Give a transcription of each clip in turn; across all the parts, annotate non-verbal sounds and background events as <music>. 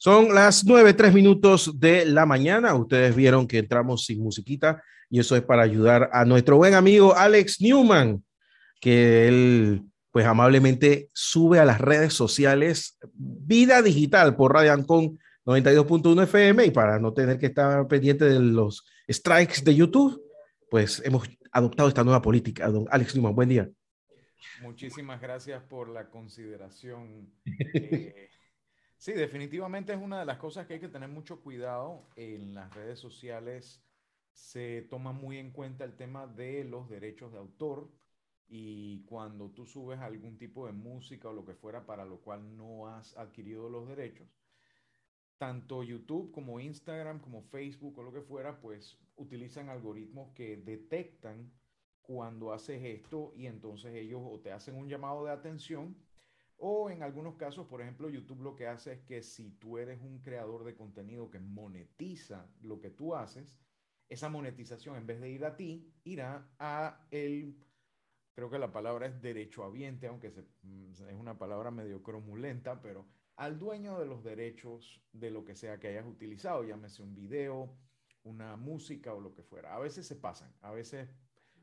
Son las nueve, tres minutos de la mañana. Ustedes vieron que entramos sin musiquita y eso es para ayudar a nuestro buen amigo Alex Newman, que él pues amablemente sube a las redes sociales Vida Digital por Radio Ancon 92.1 FM y para no tener que estar pendiente de los strikes de YouTube, pues hemos adoptado esta nueva política. Don Alex Newman, buen día. Muchísimas gracias por la consideración. Eh, Sí, definitivamente es una de las cosas que hay que tener mucho cuidado en las redes sociales. Se toma muy en cuenta el tema de los derechos de autor y cuando tú subes algún tipo de música o lo que fuera para lo cual no has adquirido los derechos, tanto YouTube como Instagram, como Facebook o lo que fuera, pues utilizan algoritmos que detectan cuando haces esto y entonces ellos o te hacen un llamado de atención o en algunos casos, por ejemplo, YouTube lo que hace es que si tú eres un creador de contenido que monetiza lo que tú haces, esa monetización en vez de ir a ti, irá a el, creo que la palabra es derechohabiente, aunque mm, es una palabra medio cromulenta, pero al dueño de los derechos de lo que sea que hayas utilizado, llámese un video, una música o lo que fuera. A veces se pasan, a veces,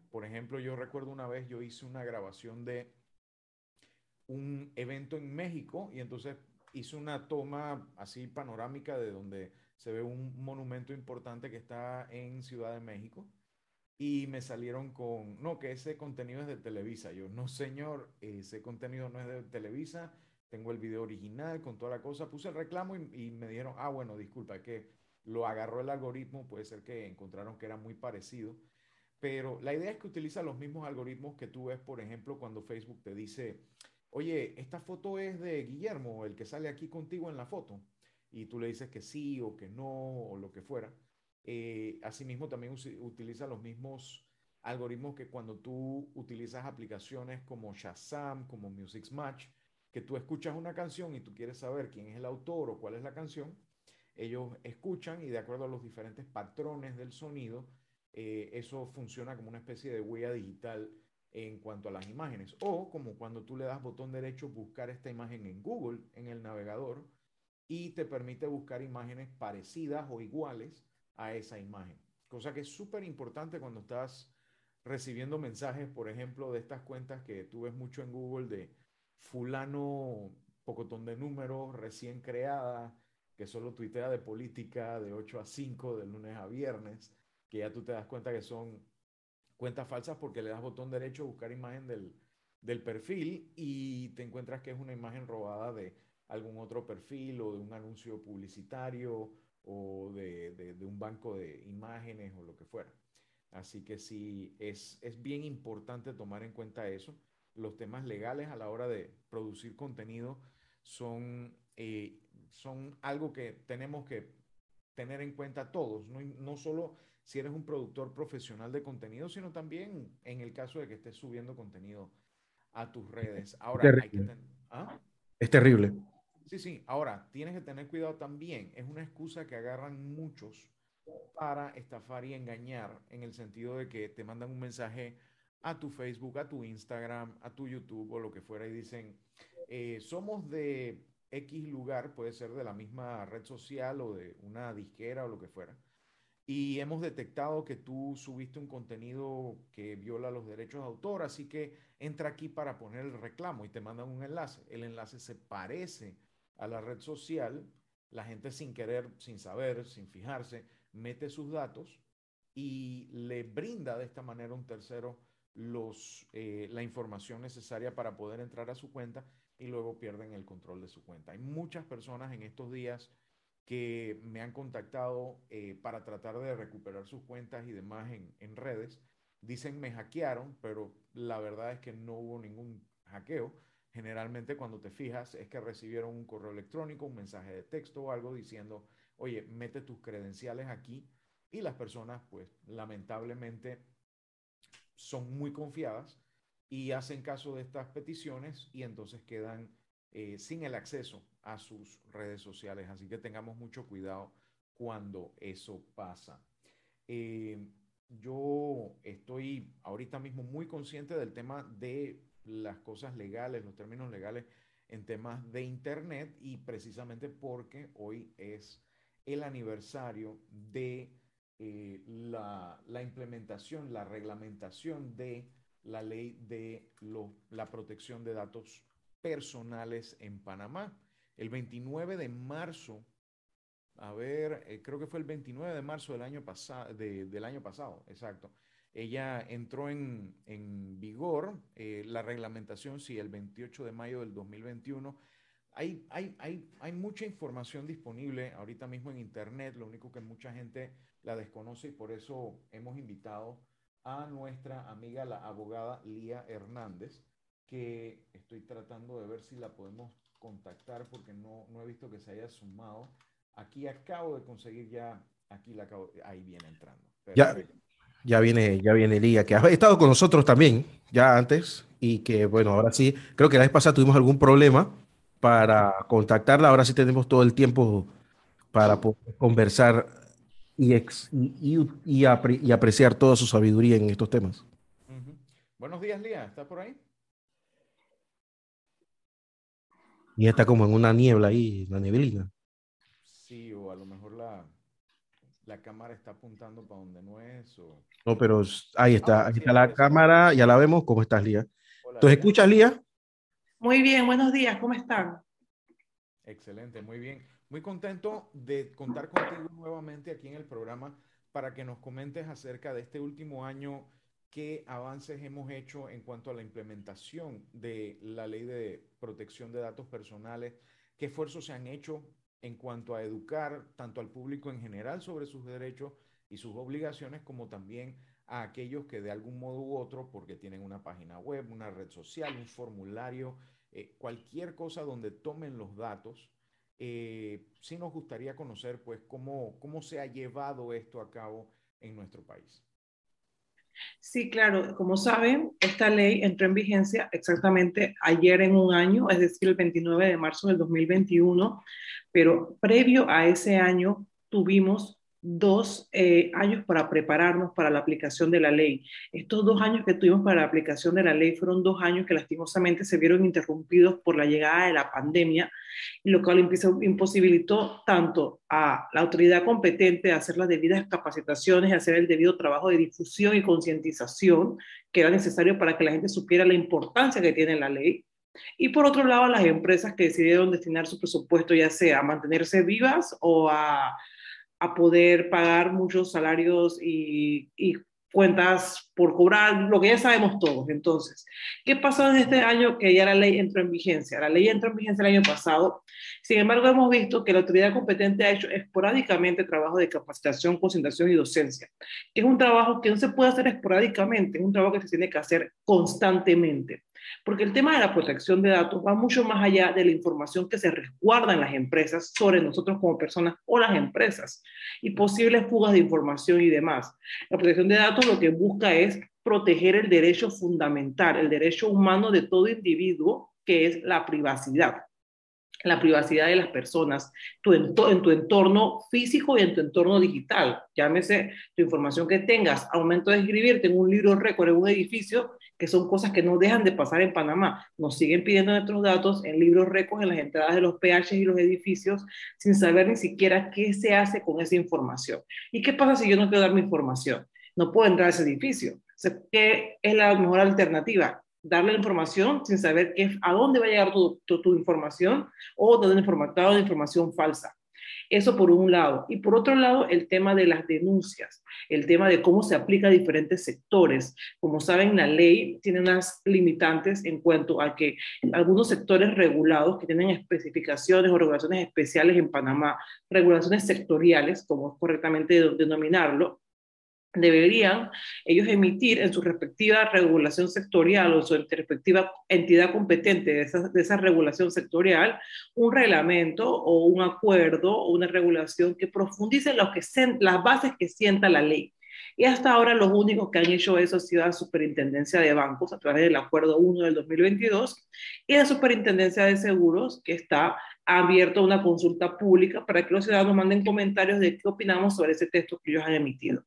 por ejemplo, yo recuerdo una vez yo hice una grabación de un evento en México y entonces hice una toma así panorámica de donde se ve un monumento importante que está en Ciudad de México y me salieron con, no, que ese contenido es de Televisa. Yo, no señor, ese contenido no es de Televisa, tengo el video original con toda la cosa, puse el reclamo y, me dijeron, ah, bueno, disculpa, que lo agarró el algoritmo, puede ser que encontraron que era muy parecido, pero la idea es que utiliza los mismos algoritmos que tú ves, por ejemplo, cuando Facebook te dice, oye, esta foto es de Guillermo, el que sale aquí contigo en la foto, y tú le dices que sí o que no o lo que fuera. Eh, asimismo, también utiliza los mismos algoritmos que cuando tú utilizas aplicaciones como Shazam, como Music Match, que tú escuchas una canción y tú quieres saber quién es el autor o cuál es la canción, ellos escuchan y de acuerdo a los diferentes patrones del sonido, eh, eso funciona como una especie de huella digital en cuanto a las imágenes. O como cuando tú le das botón derecho, buscar esta imagen en Google, en el navegador, y te permite buscar imágenes parecidas o iguales a esa imagen. Cosa que es súper importante cuando estás recibiendo mensajes, por ejemplo, de estas cuentas que tú ves mucho en Google de fulano, pocotón de números, recién creada, que solo tuitea de política de 8 a 5, de lunes a viernes, que ya tú te das cuenta que son cuentas falsas porque le das botón derecho a buscar imagen del, del perfil y te encuentras que es una imagen robada de algún otro perfil o de un anuncio publicitario o de, de, un banco de imágenes o lo que fuera. Así que sí, es, es bien importante tomar en cuenta eso. Los temas legales a la hora de producir contenido son, eh, son algo que tenemos que tener en cuenta todos, no, no solo si eres un productor profesional de contenido, sino también en el caso de que estés subiendo contenido a tus redes. Ahora, hay que ¿ah? Es terrible. Sí, sí. Ahora, tienes que tener cuidado también. Es una excusa que agarran muchos para estafar y engañar en el sentido de que te mandan un mensaje a tu Facebook, a tu Instagram, a tu YouTube o lo que fuera y dicen, eh, somos de X lugar, puede ser de la misma red social o de una disquera o lo que fuera y hemos detectado que tú subiste un contenido que viola los derechos de autor, así que entra aquí para poner el reclamo y te mandan un enlace. El enlace se parece a la red social, la gente sin querer, sin saber, sin fijarse, mete sus datos y le brinda de esta manera un tercero los, eh, la información necesaria para poder entrar a su cuenta y luego pierden el control de su cuenta. Hay muchas personas en estos días que me han contactado eh, para tratar de recuperar sus cuentas y demás en, redes. Dicen me hackearon, pero la verdad es que no hubo ningún hackeo. Generalmente cuando te fijas es que recibieron un correo electrónico, un mensaje de texto o algo diciendo, oye, mete tus credenciales aquí. Y las personas, pues lamentablemente, son muy confiadas y hacen caso de estas peticiones y entonces quedan eh, sin el acceso a sus redes sociales. Así que tengamos mucho cuidado cuando eso pasa. Eh, yo estoy ahorita mismo muy consciente del tema de las cosas legales, los términos legales en temas de Internet y precisamente porque hoy es el aniversario de eh, la, implementación, la reglamentación de la ley de la protección de datos personales en Panamá. El 29 de marzo, a ver, eh, creo que fue el 29 de marzo del año, pasado del año pasado, exacto. Ella entró en, vigor, eh, la reglamentación, sí, el 28 de mayo del 2021. Hay, hay, hay, hay mucha información disponible ahorita mismo en Internet, lo único que mucha gente la desconoce y por eso hemos invitado a nuestra amiga, la abogada Lía Hernández, que estoy tratando de ver si la podemos contactar porque no, no he visto que se haya sumado. Aquí acabo de conseguir ya, aquí la acabo, ahí viene entrando. Ya, ya viene, ya viene Lía, que ha estado con nosotros también, ya antes, y que bueno, ahora sí, creo que la vez pasada tuvimos algún problema para contactarla, ahora sí tenemos todo el tiempo para poder conversar y, y, y, apreciar toda su sabiduría en estos temas. Buenos días, Lía, ¿estás por ahí? Y está como en una niebla ahí, la neblina. Sí, o a lo mejor la, la cámara está apuntando para donde no es. O... No, pero ahí está, ah, ahí está la cámara, ya la vemos. ¿Cómo estás, Lía? ¿Entonces escuchas, Lía? Muy bien, buenos días, ¿cómo están? Excelente, muy bien. Muy contento de contar contigo nuevamente aquí en el programa para que nos comentes acerca de este último año, qué avances hemos hecho en cuanto a la implementación de la ley de protección de datos personales, qué esfuerzos se han hecho en cuanto a educar tanto al público en general sobre sus derechos y sus obligaciones, como también a aquellos que de algún modo u otro, porque tienen una página web, una red social, un formulario, eh, cualquier cosa donde tomen los datos, eh, sí nos gustaría conocer pues cómo, cómo se ha llevado esto a cabo en nuestro país. Sí, claro. Como saben, esta ley entró en vigencia exactamente ayer en un año, es decir, el 29 de marzo del 2021, pero previo a ese año tuvimos dos eh, años para prepararnos para la aplicación de la ley. Estos dos años que tuvimos para la aplicación de la ley fueron dos años que lastimosamente se vieron interrumpidos por la llegada de la pandemia, lo cual imposibilitó tanto a la autoridad competente de hacer las debidas capacitaciones, hacer el debido trabajo de difusión y concientización que era necesario para que la gente supiera la importancia que tiene la ley, y por otro lado, las empresas que decidieron destinar su presupuesto ya sea a mantenerse vivas o a a poder pagar muchos salarios y, cuentas por cobrar, lo que ya sabemos todos. Entonces, ¿qué pasó en este año que ya la ley entró en vigencia? La ley entró en vigencia el año pasado. Sin embargo, hemos visto que la autoridad competente ha hecho esporádicamente trabajo de capacitación, concentración y docencia. Es un trabajo que no se puede hacer esporádicamente, es un trabajo que se tiene que hacer constantemente. Porque el tema de la protección de datos va mucho más allá de la información que se resguarda en las empresas sobre nosotros como personas o las empresas y posibles fugas de información y demás. La protección de datos lo que busca es proteger el derecho fundamental, el derecho humano de todo individuo, que es la privacidad la privacidad de las personas, tu en tu entorno físico y en tu entorno digital. Llámese tu información que tengas, aumento de escribirte en un libro récord en un edificio, que son cosas que no dejan de pasar en Panamá. Nos siguen pidiendo nuestros datos en libros récords, en las entradas de los PH y los edificios, sin saber ni siquiera qué se hace con esa información. ¿Y qué pasa si yo no quiero dar mi información? No puedo entrar a ese edificio. ¿Qué es la mejor alternativa? Darle la información sin saber qué, a dónde va a llegar tu, tu, información o dar información falsa. Eso por un lado. Y por otro lado, el tema de las denuncias, el tema de cómo se aplica a diferentes sectores. Como saben, la ley tiene unas limitantes en cuanto a que algunos sectores regulados que tienen especificaciones o regulaciones especiales en Panamá, regulaciones sectoriales, como es correctamente denominarlo, deberían ellos emitir en su respectiva regulación sectorial o su respectiva entidad competente de esa, de esa, regulación sectorial un reglamento o un acuerdo o una regulación que profundice lo que las bases que sienta la ley. Y hasta ahora los únicos que han hecho eso ha sido la Superintendencia de Bancos a través del Acuerdo 1 del 2022 y la Superintendencia de Seguros que está ha abierto una consulta pública para que los ciudadanos manden comentarios de qué opinamos sobre ese texto que ellos han emitido.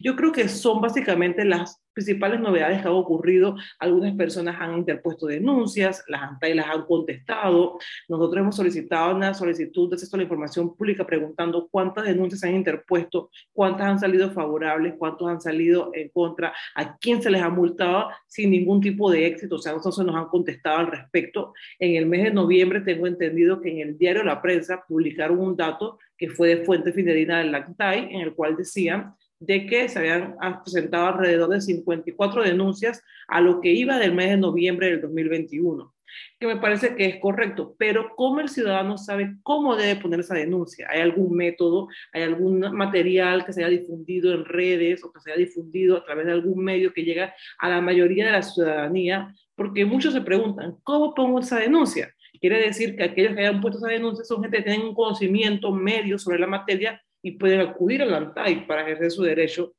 Yo creo que son básicamente las principales novedades que han ocurrido. Algunas personas han interpuesto denuncias, las ANTAI las han contestado. Nosotros hemos solicitado una solicitud de acceso a la información pública preguntando cuántas denuncias han interpuesto, cuántas han salido favorables, cuántos han salido en contra, a quién se les ha multado sin ningún tipo de éxito. O sea, nosotros nos han contestado al respecto. En el mes de noviembre tengo entendido que en el diario La Prensa publicaron un dato que fue de fuente fidelina del ANTAI, en el cual decían de que se habían presentado alrededor de 54 denuncias a lo que iba del mes de noviembre del 2021, que me parece que es correcto, pero ¿cómo el ciudadano sabe cómo debe poner esa denuncia? ¿Hay algún método, hay algún material que se haya difundido en redes o que se haya difundido a través de algún medio que llega a la mayoría de la ciudadanía? Porque muchos se preguntan, ¿cómo pongo esa denuncia? Quiere decir que aquellos que hayan puesto esa denuncia son gente que tienen un conocimiento medio sobre la materia y pueden acudir al ANTAI para ejercer su derecho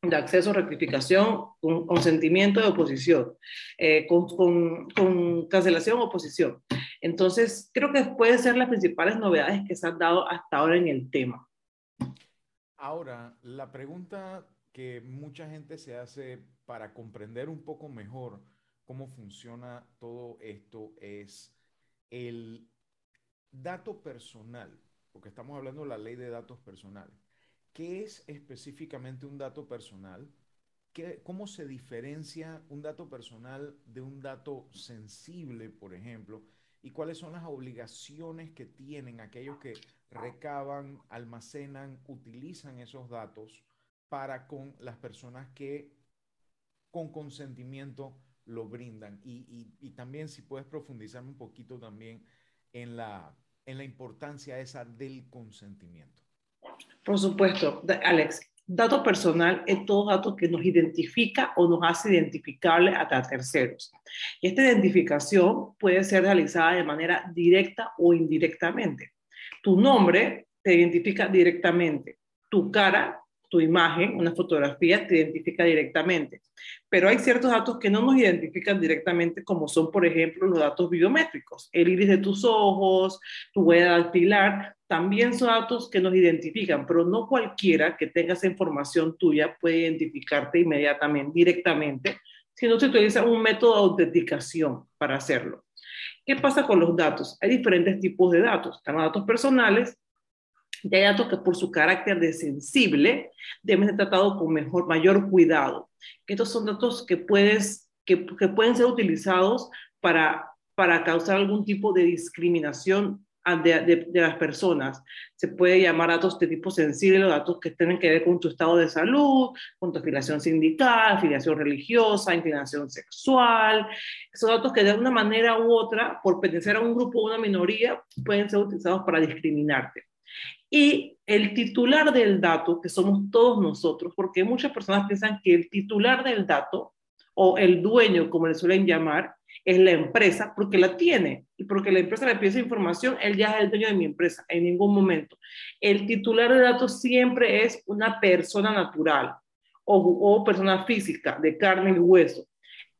de acceso, rectificación, con consentimiento de oposición, eh, con, con, con, cancelación oposición. Entonces, creo que pueden ser las principales novedades que se han dado hasta ahora en el tema. Ahora, la pregunta que mucha gente se hace para comprender un poco mejor cómo funciona todo esto es el dato personal porque estamos hablando de la ley de datos personales. ¿Qué es específicamente un dato personal? ¿Qué, ¿Cómo se diferencia un dato personal de un dato sensible, por ejemplo? ¿Y cuáles son las obligaciones que tienen aquellos que recaban, almacenan, utilizan esos datos para con las personas que con consentimiento lo brindan? Y, y también si puedes profundizar un poquito también en la, en la importancia esa del consentimiento? Por supuesto, Alex. Dato personal es todo dato que nos identifica o nos hace identificable a terceros. Y esta identificación puede ser realizada de manera directa o indirectamente. Tu nombre te identifica directamente. Tu cara tu imagen, una fotografía, te identifica directamente. Pero hay ciertos datos que no nos identifican directamente, como son, por ejemplo, los datos biométricos. El iris de tus ojos, tu huella dactilar, también son datos que nos identifican, pero no cualquiera que tenga esa información tuya puede identificarte inmediatamente, directamente, sino se utiliza un método de autenticación para hacerlo. ¿Qué pasa con los datos? Hay diferentes tipos de datos. Están los datos personales, y hay datos que por su carácter de sensible deben ser tratados con mejor, mayor cuidado. Estos son datos que, puedes, que, que pueden ser utilizados para, para causar algún tipo de discriminación de, de, de, las personas. Se puede llamar datos de tipo sensible, los datos que tienen que ver con tu estado de salud, con tu afiliación sindical, afiliación religiosa, inclinación sexual. Esos datos que de una manera u otra, por pertenecer a un grupo o una minoría, pueden ser utilizados para discriminarte. Y el titular del dato, que somos todos nosotros, porque muchas personas piensan que el titular del dato, o el dueño, como le suelen llamar, es la empresa, porque la tiene, y porque la empresa le pide esa información, él ya es el dueño de mi empresa, en ningún momento. El titular de datos siempre es una persona natural o, o persona física, de carne y hueso.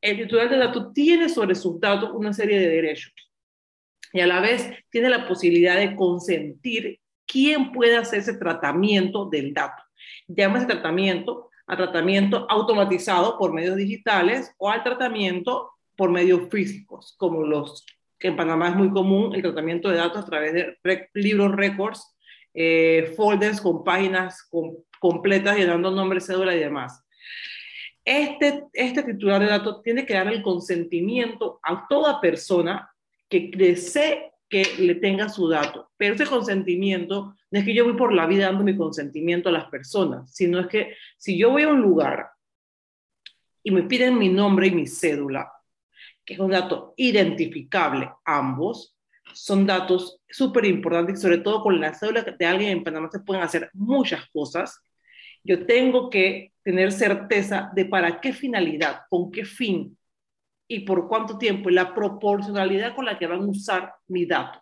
El titular de datos tiene sobre sus datos una serie de derechos y a la vez tiene la posibilidad de consentir quién puede hacer ese tratamiento del dato. Llama ese tratamiento a tratamiento automatizado por medios digitales o al tratamiento por medios físicos, como los que en Panamá es muy común, el tratamiento de datos a través de libros récords, eh, folders con páginas completas llenando nombre, cédula y demás. Este, este titular de datos tiene que dar el consentimiento a toda persona que desee que le tenga su dato. Pero ese consentimiento no es que yo voy por la vida dando mi consentimiento a las personas, sino es que si yo voy a un lugar y me piden mi nombre y mi cédula, que es un dato identificable ambos, son datos súper importantes, sobre todo con la cédula de alguien en Panamá se pueden hacer muchas cosas. Yo tengo que tener certeza de para qué finalidad, con qué fin y por cuánto tiempo, y la proporcionalidad con la que van a usar mi dato.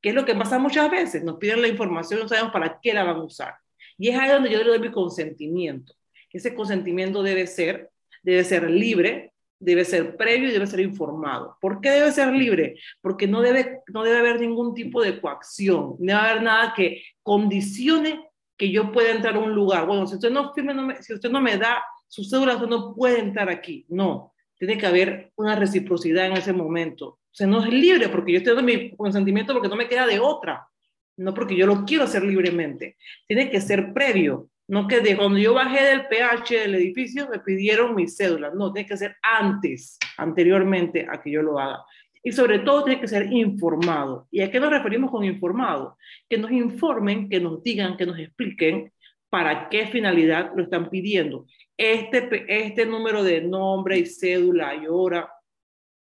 Que es lo que pasa muchas veces, nos piden la información no sabemos para qué la van a usar. Y es ahí donde yo le doy mi consentimiento. Ese consentimiento debe ser, debe ser libre, debe ser previo y debe ser informado. ¿Por qué debe ser libre? Porque no debe, no debe haber ningún tipo de coacción, no debe haber nada que condicione que yo pueda entrar a un lugar. Bueno, si usted no firme, no me, si usted no me da su cédula, usted no puede entrar aquí. No, tiene que haber una reciprocidad en ese momento. O sea, no es libre porque yo estoy dando mi consentimiento porque no me queda de otra, no porque yo lo quiero hacer libremente. Tiene que ser previo. No que de cuando yo bajé del PH del edificio me pidieron mi cédula. No, tiene que ser antes, anteriormente a que yo lo haga. Y sobre todo tiene que ser informado. ¿Y a qué nos referimos con informado? Que nos informen, que nos digan, que nos expliquen para qué finalidad lo están pidiendo. Este, este número de nombre y cédula y hora,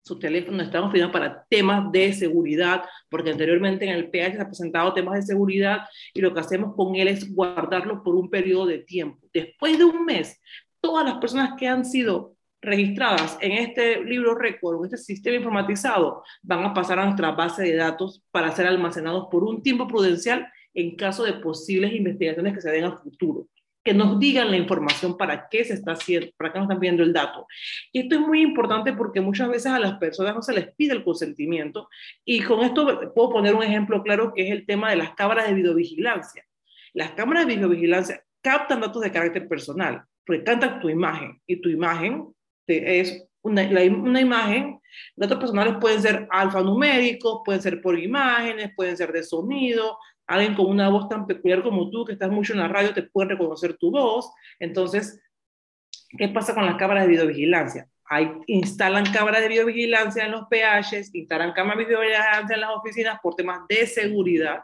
su teléfono, estamos pidiendo para temas de seguridad, porque anteriormente en el PH se han presentado temas de seguridad y lo que hacemos con él es guardarlo por un periodo de tiempo. Después de un mes, todas las personas que han sido registradas en este libro récord, en este sistema informatizado, van a pasar a nuestra base de datos para ser almacenados por un tiempo prudencial en caso de posibles investigaciones que se den a futuro que nos digan la información para qué se está haciendo, para qué nos están pidiendo el dato. Y esto es muy importante porque muchas veces a las personas no se les pide el consentimiento. Y con esto puedo poner un ejemplo claro que es el tema de las cámaras de videovigilancia. Las cámaras de videovigilancia captan datos de carácter personal, porque captan tu imagen y tu imagen es una, una imagen, datos personales pueden ser alfanuméricos, pueden ser por imágenes, pueden ser de sonido, alguien con una voz tan peculiar como tú, que estás mucho en la radio, te puede reconocer tu voz. Entonces, ¿qué pasa con las cámaras de videovigilancia? Hay, instalan cámaras de videovigilancia en los PHs, instalan cámaras de videovigilancia en las oficinas por temas de seguridad,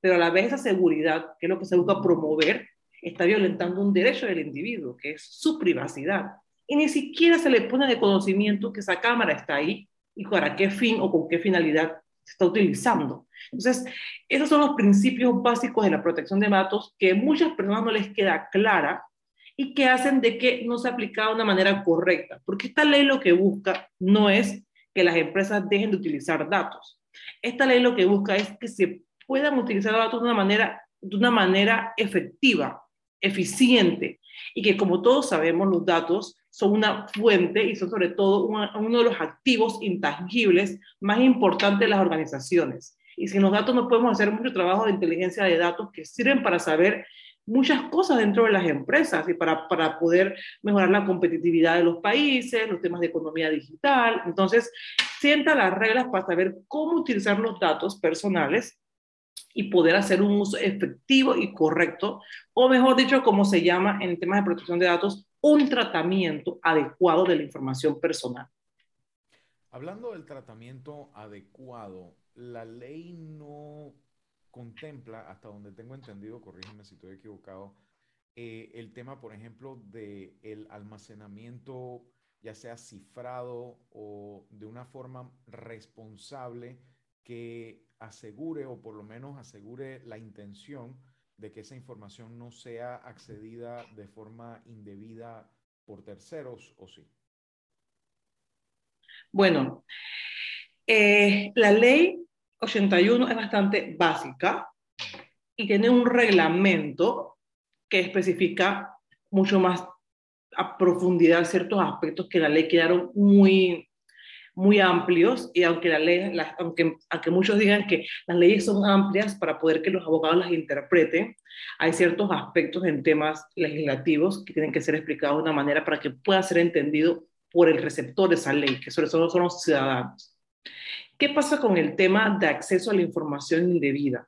pero a la vez esa seguridad, que es lo que se busca promover, está violentando un derecho del individuo, que es su privacidad. Y ni siquiera se le pone de conocimiento que esa cámara está ahí y para qué fin o con qué finalidad se está utilizando. Entonces, esos son los principios básicos de la protección de datos que muchas personas no les queda clara y que hacen de que no se aplica de una manera correcta, porque esta ley lo que busca no es que las empresas dejen de utilizar datos. Esta ley lo que busca es que se puedan utilizar datos de una manera, de una manera efectiva, eficiente, y que como todos sabemos, los datos son una fuente y son sobre todo uno de los activos intangibles más importantes de las organizaciones. Y sin los datos no podemos hacer mucho trabajo de inteligencia de datos que sirven para saber muchas cosas dentro de las empresas y para, para poder mejorar la competitividad de los países, los temas de economía digital. Entonces, sienta las reglas para saber cómo utilizar los datos personales y poder hacer un uso efectivo y correcto, o mejor dicho, como se llama en temas de protección de datos, un tratamiento adecuado de la información personal. Hablando del tratamiento adecuado, la ley no contempla, hasta donde tengo entendido, corrígeme si estoy equivocado, eh, el tema, por ejemplo, del el almacenamiento, ya sea cifrado o de una forma responsable que asegure o por lo menos asegure la intención de que esa información no sea accedida de forma indebida por terceros o sí? Bueno, eh, la ley 81 es bastante básica y tiene un reglamento que especifica mucho más a profundidad ciertos aspectos que la ley quedaron muy muy amplios y aunque, la ley, aunque, aunque muchos digan que las leyes son amplias para poder que los abogados las interpreten, hay ciertos aspectos en temas legislativos que tienen que ser explicados de una manera para que pueda ser entendido por el receptor de esa ley, que sobre todo son los ciudadanos. ¿Qué pasa con el tema de acceso a la información indebida?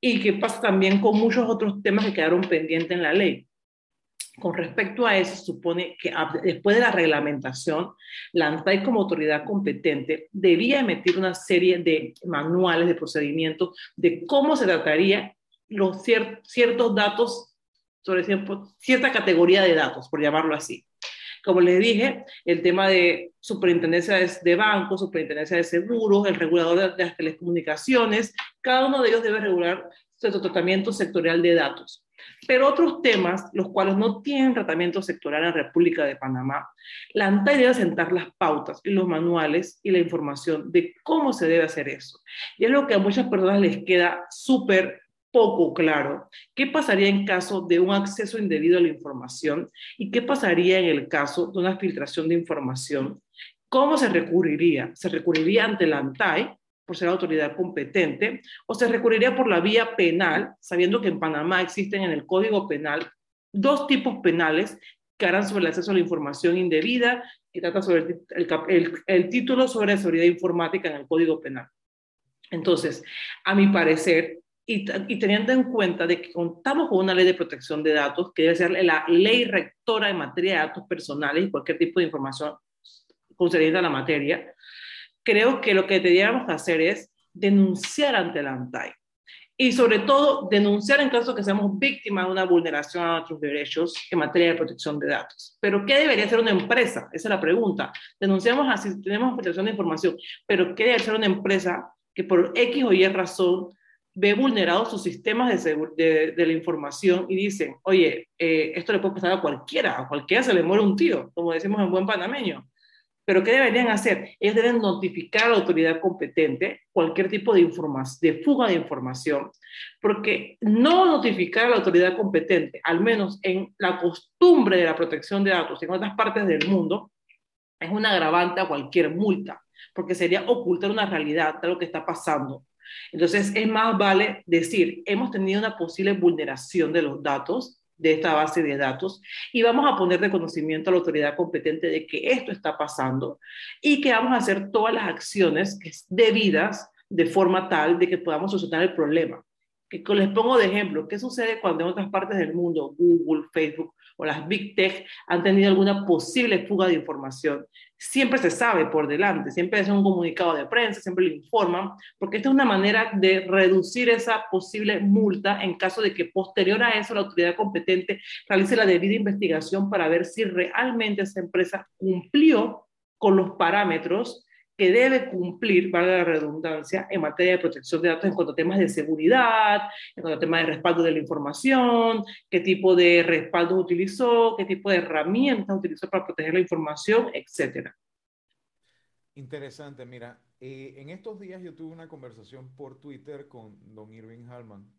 Y qué pasa también con muchos otros temas que quedaron pendientes en la ley. Con respecto a eso, supone que después de la reglamentación, la ANTAI como autoridad competente debía emitir una serie de manuales de procedimiento de cómo se trataría los ciertos datos sobre cierta categoría de datos, por llamarlo así. Como les dije, el tema de superintendencia de bancos, superintendencia de seguros, el regulador de las telecomunicaciones, cada uno de ellos debe regular su tratamiento sectorial de datos. Pero otros temas, los cuales no tienen tratamiento sectorial en la República de Panamá, la ANTAI debe sentar las pautas y los manuales y la información de cómo se debe hacer eso. Y es lo que a muchas personas les queda súper poco claro. ¿Qué pasaría en caso de un acceso indebido a la información? ¿Y qué pasaría en el caso de una filtración de información ¿Cómo se recurriría? ¿Se recurriría ante la ANTAI por ser autoridad competente o se recurriría por la vía penal, sabiendo que en Panamá existen en el Código Penal dos tipos penales que harán sobre el acceso a la información indebida y trata sobre el, el, título sobre seguridad informática en el Código Penal. Entonces, a mi parecer, y, y, teniendo en cuenta de que contamos con una ley de protección de datos, que debe ser la ley rectora en materia de datos personales y cualquier tipo de información concerniente a la materia, creo que lo que deberíamos hacer es denunciar ante la ANTAI y sobre todo denunciar en caso que seamos víctimas de una vulneración a nuestros derechos en materia de protección de datos. Pero ¿qué debería hacer una empresa? Esa es la pregunta. Denunciamos así, tenemos protección de información, pero ¿qué debe hacer una empresa que por X o Y razón ve vulnerados sus sistemas de, de, la información y dicen, oye, eh, esto le puede pasar a cualquiera, a cualquiera se le muere un tío, como decimos en buen panameño. Pero ¿qué deberían hacer? Ellos deben notificar a la autoridad competente cualquier tipo de, de fuga de información, porque no notificar a la autoridad competente, al menos en la costumbre de la protección de datos en otras partes del mundo, es una agravante a cualquier multa, porque sería ocultar una realidad de lo que está pasando. Entonces, es más vale decir, hemos tenido una posible vulneración de los datos, de esta base de datos y vamos a poner de conocimiento a la autoridad competente de que esto está pasando y que vamos a hacer todas las acciones debidas de forma tal de que podamos solucionar el problema. Que les pongo de ejemplo, ¿qué sucede cuando en otras partes del mundo, Google, Facebook o las Big Tech han tenido alguna posible fuga de información? Siempre se sabe por delante, siempre es un comunicado de prensa, siempre lo informan, porque esta es una manera de reducir esa posible multa en caso de que posterior a eso la autoridad competente realice la debida investigación para ver si realmente esa empresa cumplió con los parámetros que debe cumplir, para la redundancia, en materia de protección de datos en cuanto a temas de seguridad, en cuanto a temas de respaldo de la información, qué tipo de respaldo utilizó, qué tipo de herramientas utilizó para proteger la información, etcétera. Interesante, mira, eh, en estos días yo tuve una conversación por Twitter con don Irving Hallman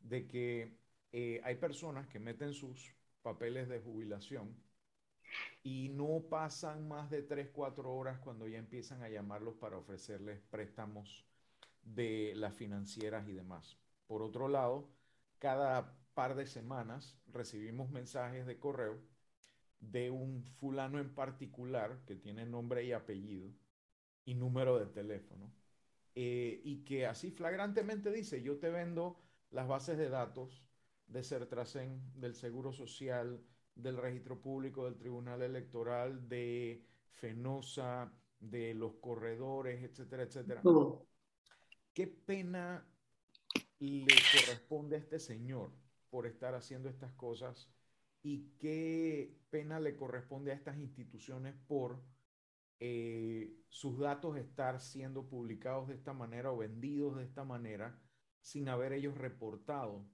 de que eh, hay personas que meten sus papeles de jubilación y no pasan más de 3, 4 horas cuando ya empiezan a llamarlos para ofrecerles préstamos de las financieras y demás. Por otro lado, cada par de semanas recibimos mensajes de correo de un fulano en particular que tiene nombre y apellido y número de teléfono eh, y que así flagrantemente dice, yo te vendo las bases de datos de Certracen, del Seguro Social, del registro público del Tribunal Electoral, de Fenosa, de los corredores, etcétera, etcétera. ¿Qué pena le corresponde a este señor por estar haciendo estas cosas y qué pena le corresponde a estas instituciones por eh, sus datos estar siendo publicados de esta manera o vendidos de esta manera sin haber ellos reportado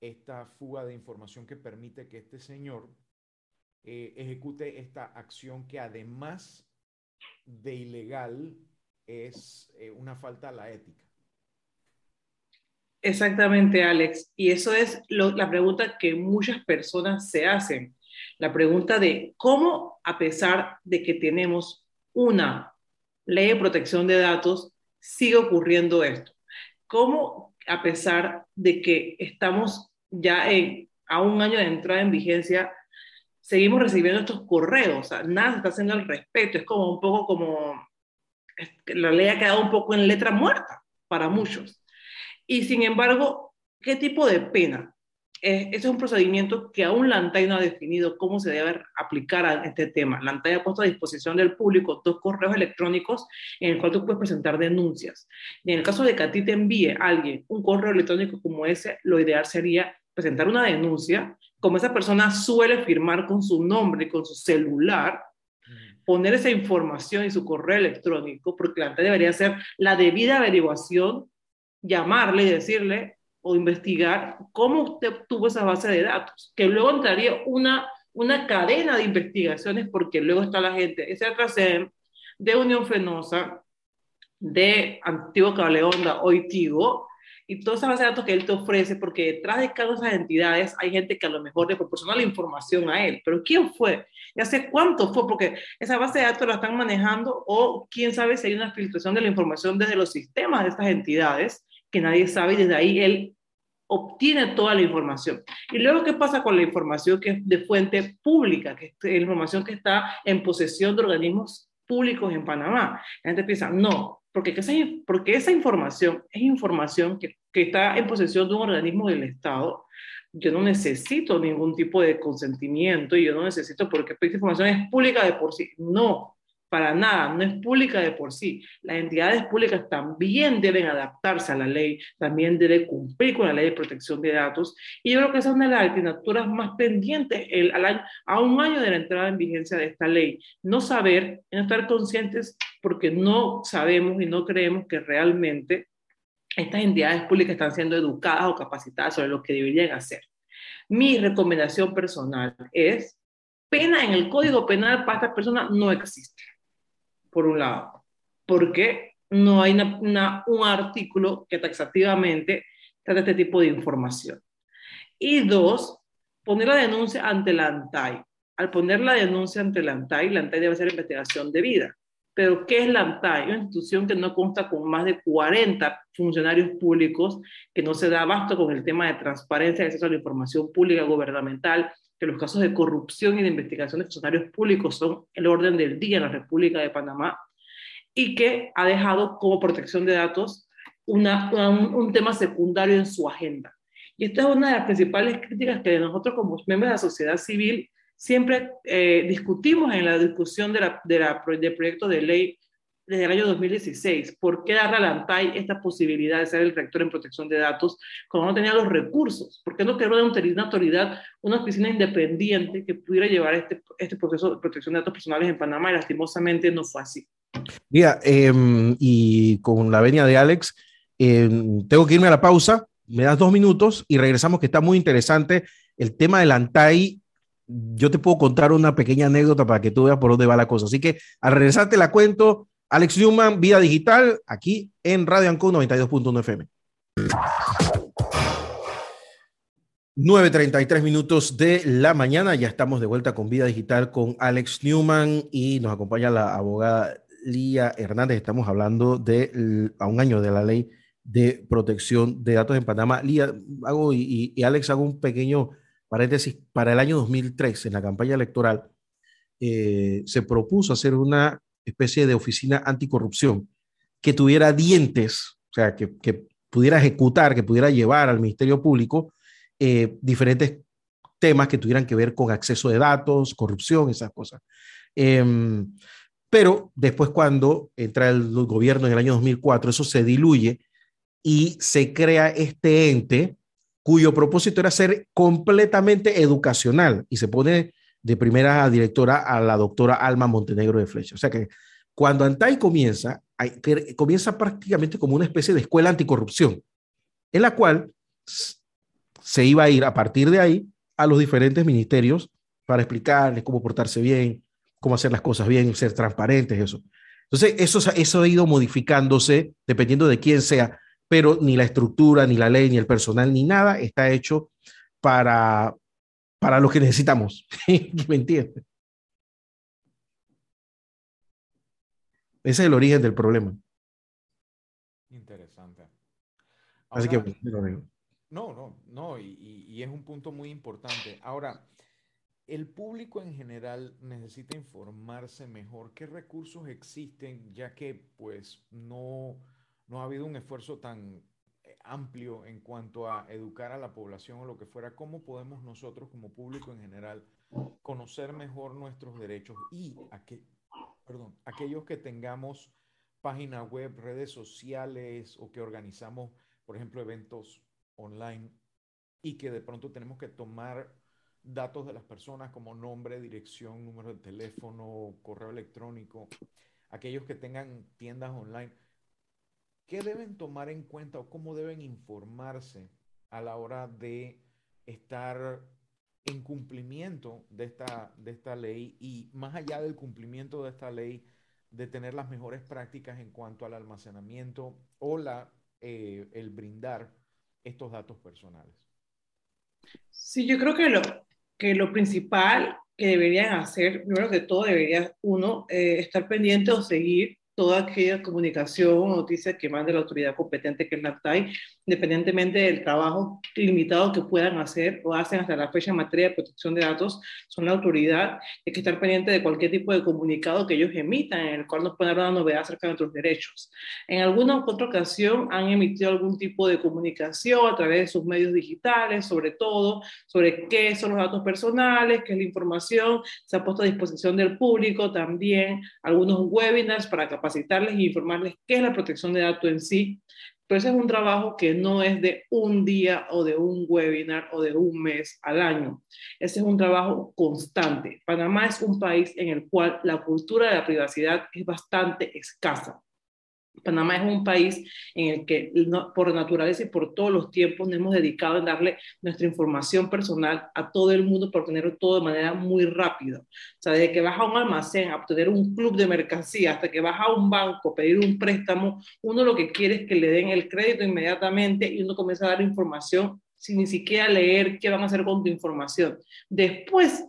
esta fuga de información que permite que este señor eh, ejecute esta acción que además de ilegal es eh, una falta a la ética. Exactamente, Alex. Y eso es la pregunta que muchas personas se hacen. La pregunta de cómo, a pesar de que tenemos una ley de protección de datos, sigue ocurriendo esto. ¿Cómo, a pesar de que estamos ya a un año de entrada en vigencia, seguimos recibiendo estos correos, nada se está haciendo al respecto, es como un poco como, la ley ha quedado un poco en letra muerta para muchos. Y sin embargo, ¿qué tipo de pena? Eh, es un procedimiento que aún la ANTAI no ha definido cómo se debe aplicar a este tema. La ANTAI ha puesto a disposición del público dos correos electrónicos en el cual tú puedes presentar denuncias. Y en el caso de que a ti te envíe alguien un correo electrónico como ese, lo ideal sería presentar una denuncia, como esa persona suele firmar con su nombre y con su celular, poner esa información en su correo electrónico, porque la ANTAI debería hacer la debida averiguación, llamarle y decirle, o investigar cómo usted obtuvo esa base de datos, que luego entraría una, una cadena de investigaciones porque luego está la gente, ese atrasem de Unión Fenosa, de Antiguo Cableonda, hoy Tigo, y toda esa base de datos que él te ofrece, porque detrás de cada una de esas entidades hay gente que a lo mejor le proporciona la información a él, pero ¿quién fue? ¿Y hace cuánto fue? Porque esa base de datos la están manejando o quién sabe si hay una filtración de la información desde los sistemas de estas entidades que nadie sabe y desde ahí él obtiene toda la información. Y luego, ¿qué pasa con la información que es de fuente pública, que es información que está en posesión de organismos públicos en Panamá? La gente piensa, no, porque esa, porque esa información es información que, que está en posesión de un organismo del Estado. Yo no necesito ningún tipo de consentimiento y yo no necesito porque esta información es pública de por sí. No, para nada, no es pública de por sí. Las entidades públicas también deben adaptarse a la ley, también deben cumplir con la ley de protección de datos. Y yo creo que esa es una de las asignaturas más pendientes a un año de la entrada en vigencia de esta ley. No saber, no estar conscientes porque no sabemos y no creemos que realmente estas entidades públicas están siendo educadas o capacitadas sobre lo que deberían hacer. Mi recomendación personal es pena en el Código Penal para estas personas no existe por un lado, porque no hay un artículo que taxativamente trate este tipo de información. Y dos, poner la denuncia ante la ANTAI. Al poner la denuncia ante la ANTAI, la ANTAI debe hacer investigación de vida. Pero, ¿qué es la ANTAI? Una institución que no consta con más de 40 funcionarios públicos, que no se da abasto con el tema de transparencia acceso a la información pública gubernamental, que los casos de corrupción y de investigación de funcionarios públicos son el orden del día en la República de Panamá y que ha dejado como protección de datos una, un, tema secundario en su agenda. Y esta es una de las principales críticas que nosotros como miembros de la sociedad civil siempre eh, discutimos en la discusión de de del proyecto de ley desde el año 2016. ¿Por qué darle a la ANTAI esta posibilidad de ser el rector en protección de datos cuando no tenía los recursos? ¿Por qué no creó una autoridad, una oficina independiente que pudiera llevar este, este proceso de protección de datos personales en Panamá? Y lastimosamente no fue así. Mira, em, y con la venia de Alex, em, tengo que irme a la pausa. Me das dos minutos y regresamos, que está muy interesante. El tema del ANTAI yo te puedo contar una pequeña anécdota para que tú veas por dónde va la cosa. Así que al regresar te la cuento. Alex Newman, Vida Digital, aquí en Radio Anco 92.1 FM. 9.33 minutos de la mañana, ya estamos de vuelta con Vida Digital con Alex Newman y nos acompaña la abogada Lía Hernández. Estamos hablando de a un año de la ley de protección de datos en Panamá. Lía, hago y, Alex, hago un pequeño paréntesis. Para el año 2003, en la campaña electoral, eh, se propuso hacer una especie de oficina anticorrupción que tuviera dientes, o sea, que, pudiera ejecutar, que pudiera llevar al Ministerio Público eh, diferentes temas que tuvieran que ver con acceso de datos, corrupción, esas cosas. Em, pero después cuando entra el gobierno en el año 2004, eso se diluye y se crea este ente cuyo propósito era ser completamente educacional y se pone de primera directora a la doctora Alma Montenegro de Flecha. O sea que cuando Antai comienza, comienza prácticamente como una especie de escuela anticorrupción, en la cual se iba a ir a partir de ahí a los diferentes ministerios para explicarles cómo portarse bien, cómo hacer las cosas bien, ser transparentes, eso. Entonces, eso, eso ha ido modificándose dependiendo de quién sea, pero ni la estructura, ni la ley, ni el personal, ni nada está hecho para, para lo que necesitamos. <laughs> ¿Me entiendes? Ese es el origen del problema. Interesante. Así que, no, no, no, y, y, es un punto muy importante. Ahora, el público en general necesita informarse mejor qué recursos existen, ya que pues no, no ha habido un esfuerzo tan amplio en cuanto a educar a la población o lo que fuera, cómo podemos nosotros como público en general conocer mejor nuestros derechos y perdón, aquellos que tengamos página web, redes sociales o que organizamos, por ejemplo, eventos online y que de pronto tenemos que tomar datos de las personas como nombre, dirección, número de teléfono, correo electrónico, aquellos que tengan tiendas online ¿qué deben tomar en cuenta o cómo deben informarse a la hora de estar en cumplimiento de esta, de esta ley y más allá del cumplimiento de esta ley, de tener las mejores prácticas en cuanto al almacenamiento o la eh, el brindar estos datos personales. Sí, yo creo que lo, que lo principal que deberían hacer, primero que todo, debería uno eh, estar pendiente o seguir toda aquella comunicación o noticia que mande la autoridad competente, que es la ACTAI, independientemente del trabajo limitado que puedan hacer o hacen hasta la fecha en materia de protección de datos, son la autoridad. Hay que estar pendiente de cualquier tipo de comunicado que ellos emitan, en el cual nos puedan dar una novedad acerca de nuestros derechos. En alguna otra ocasión han emitido algún tipo de comunicación a través de sus medios digitales, sobre todo, sobre qué son los datos personales, qué es la información, se ha puesto a disposición del público también algunos webinars para capacitar capacitarles e informarles qué es la protección de datos en sí. Pero ese es un trabajo que no es de un día o de un webinar o de un mes al año. Ese es un trabajo constante. Panamá es un país en el cual la cultura de la privacidad es bastante escasa. Panamá es un país en el que por naturaleza y por todos los tiempos nos hemos dedicado a darle nuestra información personal a todo el mundo para obtenerlo todo de manera muy rápida. O sea, desde que vas a un almacén a obtener un club de mercancía hasta que vas a un banco a pedir un préstamo, uno lo que quiere es que le den el crédito inmediatamente y uno comienza a dar información sin ni siquiera leer qué van a hacer con tu información. Después,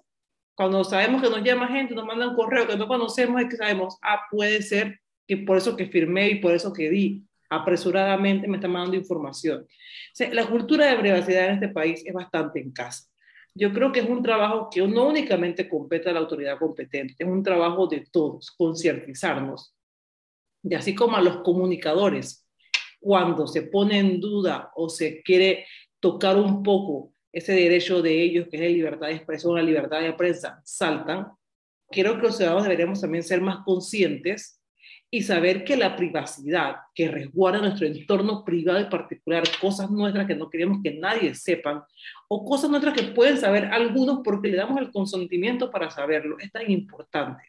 cuando sabemos que nos llama gente, nos mandan correo que no conocemos, es que sabemos, ah, puede ser que por eso que firmé y por eso que di apresuradamente me está mandando información. la cultura de privacidad en este país es bastante en casa. Yo creo que es un trabajo que no únicamente compete a la autoridad competente, es un trabajo de todos, concientizarnos. Y así como a los comunicadores, cuando se pone en duda o se quiere tocar un poco ese derecho de ellos, que es la libertad de expresión, la libertad de prensa, saltan, creo que los ciudadanos deberíamos también ser más conscientes y saber que la privacidad que resguarda nuestro entorno privado y particular, cosas nuestras que no queremos que nadie sepan, o cosas nuestras que pueden saber algunos porque le damos el consentimiento para saberlo, es tan importante.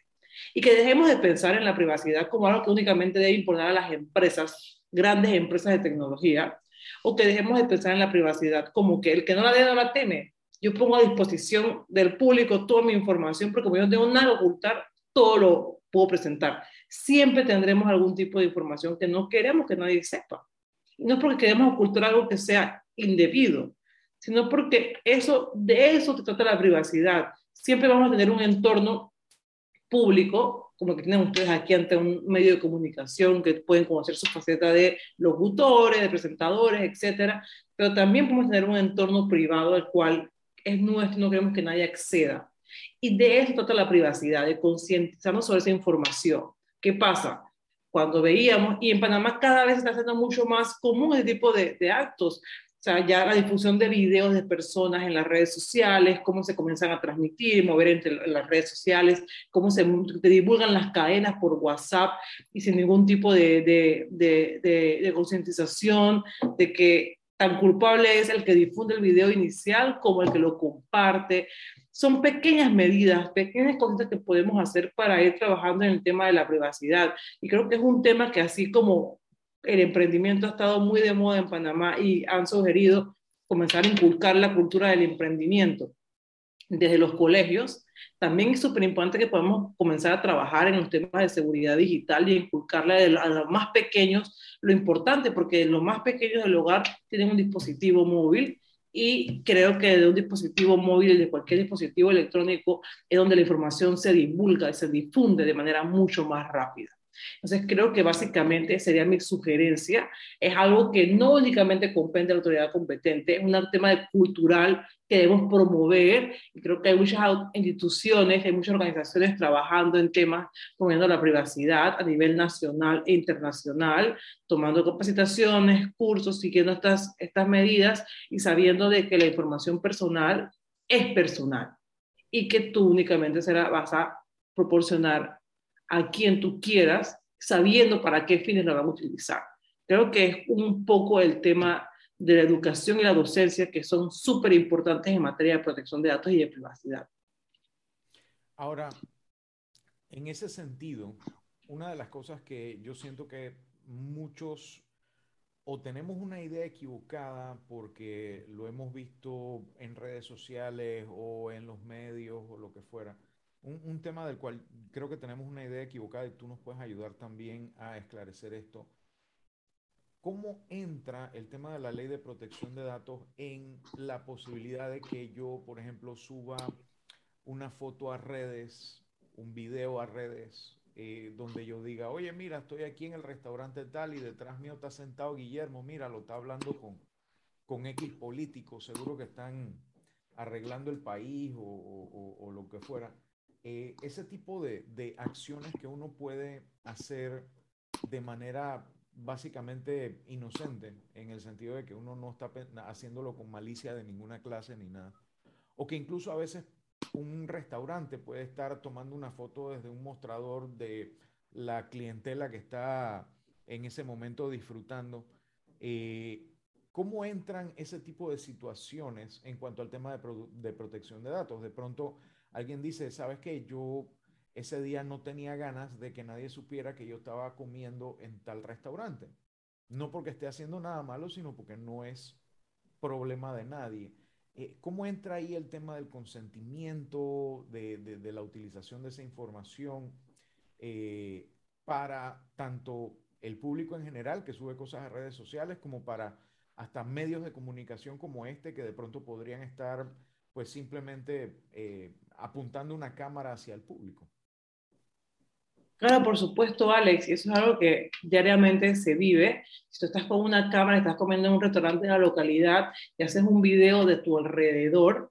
Y que dejemos de pensar en la privacidad como algo que únicamente debe importar a las empresas, grandes empresas de tecnología, o que dejemos de pensar en la privacidad como que el que no la dé no la teme. Yo pongo a disposición del público toda mi información porque como yo no tengo nada que ocultar, todo lo puedo presentar siempre tendremos algún tipo de información que no queremos que nadie sepa. Y no porque queremos ocultar algo que sea indebido, sino porque eso, de eso se trata la privacidad. Siempre vamos a tener un entorno público, como que tienen ustedes aquí ante un medio de comunicación, que pueden conocer su faceta de locutores, de presentadores, etcétera, pero también podemos tener un entorno privado al cual es nuestro, no queremos que nadie acceda. Y de eso trata la privacidad, de concientizarnos sobre esa información. ¿Qué pasa? Cuando veíamos, y en Panamá cada vez está haciendo mucho más común ese tipo de, actos, o sea, ya la difusión de videos de personas en las redes sociales, cómo se comienzan a transmitir, mover entre las redes sociales, cómo se divulgan las cadenas por WhatsApp y sin ningún tipo de, de, de, de concientización de que tan culpable es el que difunde el video inicial como el que lo comparte son pequeñas medidas, pequeñas cosas que podemos hacer para ir trabajando en el tema de la privacidad. Y creo que es un tema que así como el emprendimiento ha estado muy de moda en Panamá y han sugerido comenzar a inculcar la cultura del emprendimiento desde los colegios, también es súper importante que podamos comenzar a trabajar en los temas de seguridad digital y inculcarle a los más pequeños lo importante, porque los más pequeños del hogar tienen un dispositivo móvil y creo que de un dispositivo móvil, de cualquier dispositivo electrónico, es donde la información se divulga y se difunde de manera mucho más rápida. Entonces, creo que básicamente sería mi sugerencia. Es algo que no únicamente compete a la autoridad competente, es un tema cultural que debemos promover. Y creo que hay muchas instituciones, hay muchas organizaciones trabajando en temas promoviendo la privacidad a nivel nacional e internacional, tomando capacitaciones, cursos, siguiendo estas, estas medidas y sabiendo de que la información personal es personal y que tú únicamente será, vas a proporcionar a quien tú quieras, sabiendo para qué fines la vamos a utilizar. Creo que es un poco el tema de la educación y la docencia que son súper importantes en materia de protección de datos y de privacidad. Ahora, en ese sentido, una de las cosas que yo siento que muchos o tenemos una idea equivocada porque lo hemos visto en redes sociales o en los medios o lo que fuera, un, tema del cual creo que tenemos una idea equivocada y tú nos puedes ayudar también a esclarecer esto. ¿cómo entra el tema de la ley de protección de datos en la posibilidad de que yo, por ejemplo, suba una foto a redes, un video a redes, eh, donde yo diga, oye, mira, estoy aquí en el restaurante tal y detrás mío está sentado Guillermo, mira, lo está hablando con, con X políticos, seguro que están arreglando el país o, lo que fuera. Eh, ese tipo de, de acciones que uno puede hacer de manera básicamente inocente, en el sentido de que uno no está haciéndolo con malicia de ninguna clase ni nada. O que incluso a veces un restaurante puede estar tomando una foto desde un mostrador de la clientela que está en ese momento disfrutando. Eh, ¿Cómo entran ese tipo de situaciones en cuanto al tema de, de protección de datos? De pronto alguien dice, ¿sabes qué? Yo ese día no tenía ganas de que nadie supiera que yo estaba comiendo en tal restaurante. No porque esté haciendo nada malo, sino porque no es problema de nadie. Eh, ¿Cómo entra ahí el tema del consentimiento, de, la utilización de esa información eh, para tanto el público en general que sube cosas a redes sociales como para hasta medios de comunicación como este que de pronto podrían estar pues simplemente eh, apuntando una cámara hacia el público? Claro, por supuesto, Alex, y eso es algo que diariamente se vive. Si tú estás con una cámara, estás comiendo en un restaurante de la localidad y haces un video de tu alrededor,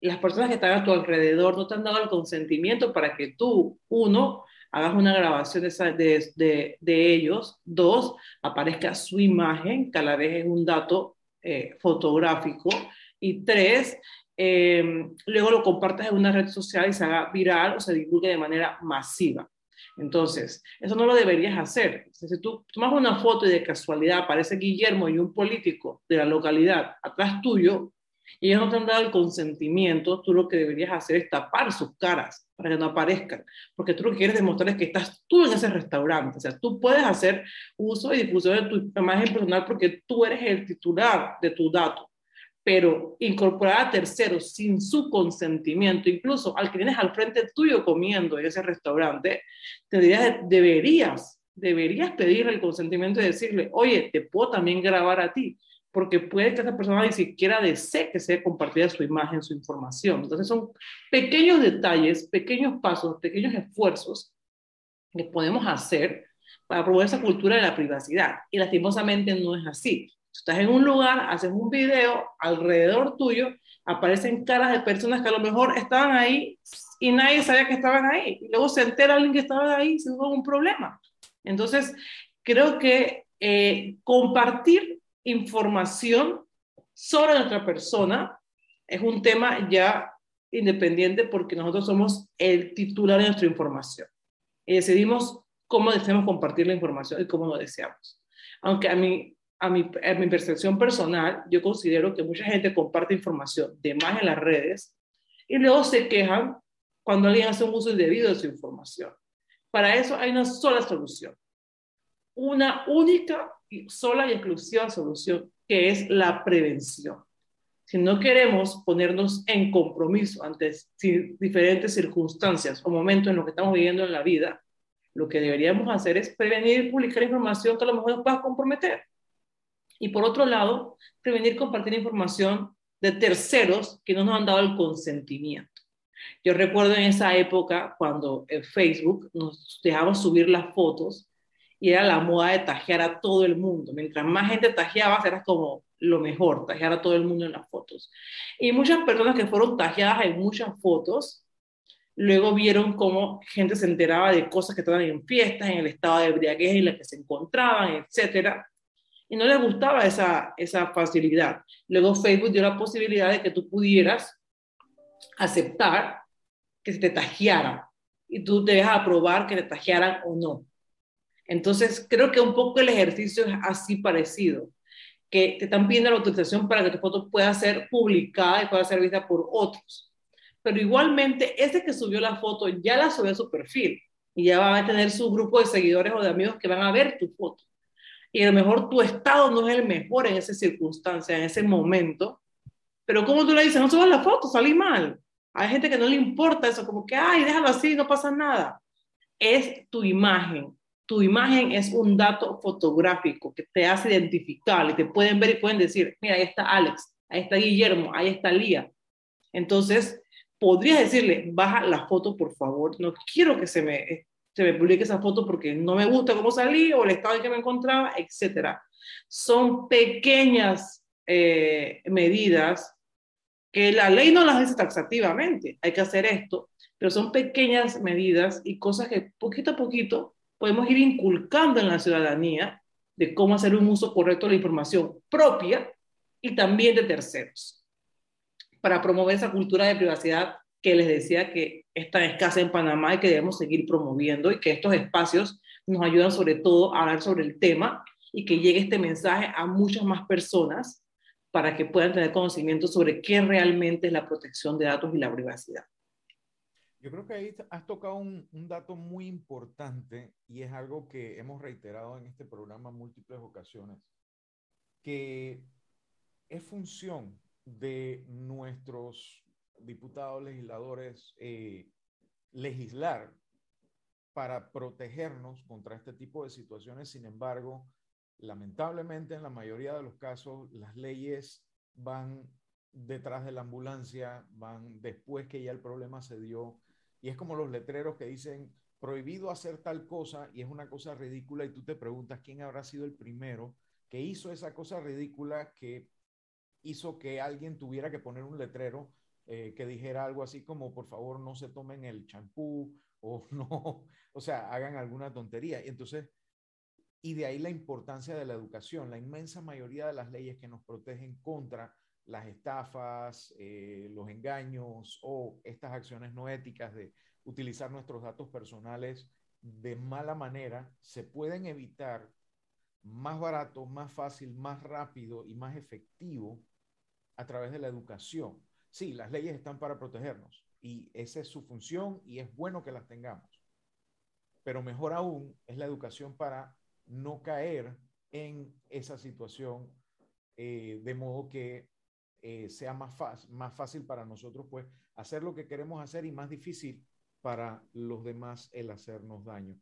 las personas que están a tu alrededor no te han dado el consentimiento para que tú, uno, hagas una grabación de, de, de, ellos, dos, aparezca su imagen, que a la vez es un dato eh, fotográfico, y tres, eh, luego lo compartas en una red social y se haga viral o se divulgue de manera masiva. Entonces, eso no lo deberías hacer. Si tú tomas una foto y de casualidad aparece Guillermo y un político de la localidad atrás tuyo, y ellos no te han dado el consentimiento, tú lo que deberías hacer es tapar sus caras para que no aparezcan, porque tú lo que quieres demostrar es que estás tú en ese restaurante, o sea, tú puedes hacer uso y difusión de tu imagen personal porque tú eres el titular de tu dato pero incorporar a terceros sin su consentimiento, incluso al que tienes al frente tuyo comiendo en ese restaurante, te deberías, deberías pedirle el consentimiento y decirle, oye, te puedo también grabar a ti, porque puede que esa persona ni siquiera desee que sea compartida su imagen, su información. Entonces son pequeños detalles, pequeños pasos, pequeños esfuerzos que podemos hacer para promover esa cultura de la privacidad. Y lastimosamente no es así estás en un lugar, haces un video, alrededor tuyo aparecen caras de personas que a lo mejor estaban ahí y nadie sabía que estaban ahí. Y luego se entera alguien que estaba ahí sin hubo un problema. Entonces, creo que eh, compartir información sobre nuestra persona es un tema ya independiente porque nosotros somos el titular de nuestra información y decidimos cómo deseamos compartir la información y cómo lo deseamos. Aunque a mí a mi, mi percepción personal, yo considero que mucha gente comparte información de más en las redes y luego se quejan cuando alguien hace un uso indebido de su información. Para eso hay una sola solución, una única, sola y exclusiva solución, que es la prevención. Si no queremos ponernos en compromiso ante diferentes circunstancias o momentos en los que estamos viviendo en la vida, lo que deberíamos hacer es prevenir y publicar información que a lo mejor nos pueda comprometer. Y por otro lado, prevenir compartir información de terceros que no nos han dado el consentimiento. Yo recuerdo en esa época cuando en Facebook nos dejaban subir las fotos y era la moda de tajear a todo el mundo. Mientras más gente tajeaba, era como lo mejor, tajear a todo el mundo en las fotos. Y muchas personas que fueron tajeadas en muchas fotos, luego vieron cómo gente se enteraba de cosas que estaban en fiestas, en el estado de embriaguez en la que se encontraban, etcétera y no les gustaba esa, esa facilidad. Luego Facebook dio la posibilidad de que tú pudieras aceptar que se te tajeara y tú debes aprobar que te tajearan o no. Entonces, creo que un poco el ejercicio es así parecido, que te están pidiendo la autorización para que tu foto pueda ser publicada y pueda ser vista por otros. Pero igualmente, ese que subió la foto ya la subió a su perfil y ya va a tener su grupo de seguidores o de amigos que van a ver tu foto y a lo mejor tu estado no es el mejor en esa circunstancia, en ese momento, pero como tú le dices, no subas la foto, salí mal. Hay gente que no le importa eso, como que, ay, déjalo así, no pasa nada. Es tu imagen, Tu imagen es un dato fotográfico que te hace identificar y te pueden ver y pueden decir, mira, ahí está Alex, ahí está Guillermo, ahí está Lía. Entonces, podrías decirle, baja la foto, por favor, no quiero que se me, se me publique esa foto porque no me gusta cómo salí o el estado en que me encontraba, etcétera. Son pequeñas eh, medidas que la ley no las dice taxativamente, hay que hacer esto, pero son pequeñas medidas y cosas que poquito a poquito podemos ir inculcando en la ciudadanía de cómo hacer un uso correcto de la información propia y también de terceros, para promover esa cultura de privacidad que les decía que es tan escasa en Panamá y que debemos seguir promoviendo y que estos espacios nos ayudan sobre todo a hablar sobre el tema y que llegue este mensaje a muchas más personas para que puedan tener conocimiento sobre qué realmente es la protección de datos y la privacidad. Yo creo que ahí has tocado un, un, dato muy importante y es algo que hemos reiterado en este programa múltiples ocasiones, que es función de nuestros diputados, legisladores, eh, legislar para protegernos contra este tipo de situaciones. Sin embargo, lamentablemente en la mayoría de los casos las leyes van detrás de la ambulancia, van después que ya el problema se dio. Y es como los letreros que dicen prohibido hacer tal cosa y es una cosa ridícula y tú te preguntas quién habrá sido el primero que hizo esa cosa ridícula que hizo que alguien tuviera que poner un letrero eh, que dijera algo así como por favor no se tomen el champú <laughs> o no, o sea, hagan alguna tontería. Y entonces y de ahí la importancia de la educación. La inmensa mayoría de las leyes que nos protegen contra las estafas, eh, los engaños o estas acciones no éticas de utilizar nuestros datos personales de mala manera, se pueden evitar más barato, más fácil, más rápido y más efectivo a través de la educación. Sí, las leyes están para protegernos y esa es su función y es bueno que las tengamos. Pero mejor aún es la educación para no caer en esa situación eh, de modo que eh, sea más, más fácil para nosotros pues hacer lo que queremos hacer y más difícil para los demás el hacernos daño.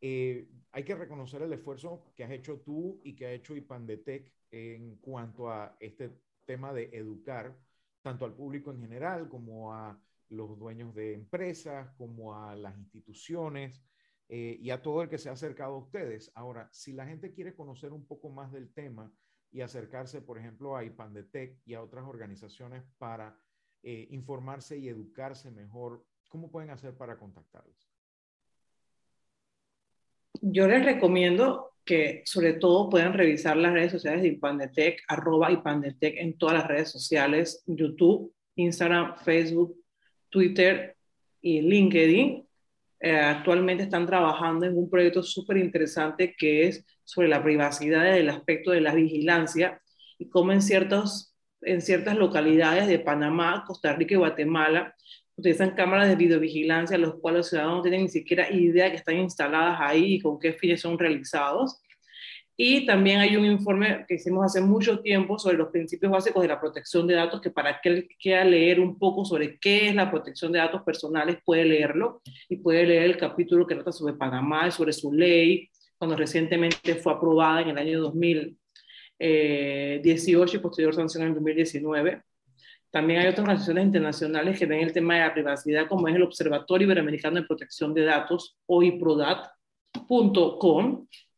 Eh, hay que reconocer el esfuerzo que has hecho tú y que ha hecho IPANDETEC en cuanto a este tema de educar tanto al público en general como a los dueños de empresas, como a las instituciones, eh, y a todo el que se ha acercado a ustedes. Ahora, si la gente quiere conocer un poco más del tema y acercarse, por ejemplo, a IPANDETEC y a otras organizaciones para eh, informarse y educarse mejor, ¿cómo pueden hacer para contactarlos? Yo les recomiendo que sobre todo puedan revisar las redes sociales de IPANDETEC, arroba IPANDETEC en todas las redes sociales, YouTube, Instagram, Facebook, Twitter y LinkedIn. Eh, actualmente están trabajando en un proyecto súper interesante que es sobre la privacidad y el aspecto de la vigilancia y cómo en, ciertos, en ciertas localidades de Panamá, Costa Rica y Guatemala utilizan cámaras de videovigilancia, los cuales los ciudadanos no tienen ni siquiera idea que están instaladas ahí y con qué fines son realizados. Y también hay un informe que hicimos hace mucho tiempo sobre los principios básicos de la protección de datos, que para aquel que quiera leer un poco sobre qué es la protección de datos personales puede leerlo y puede leer el capítulo que trata sobre Panamá y sobre su ley, cuando recientemente fue aprobada en el año 2018 y posterior sanción en el 2019. También hay otras organizaciones internacionales que ven el tema de la privacidad, como es el Observatorio Iberoamericano de Protección de Datos, o IPRODAT.com,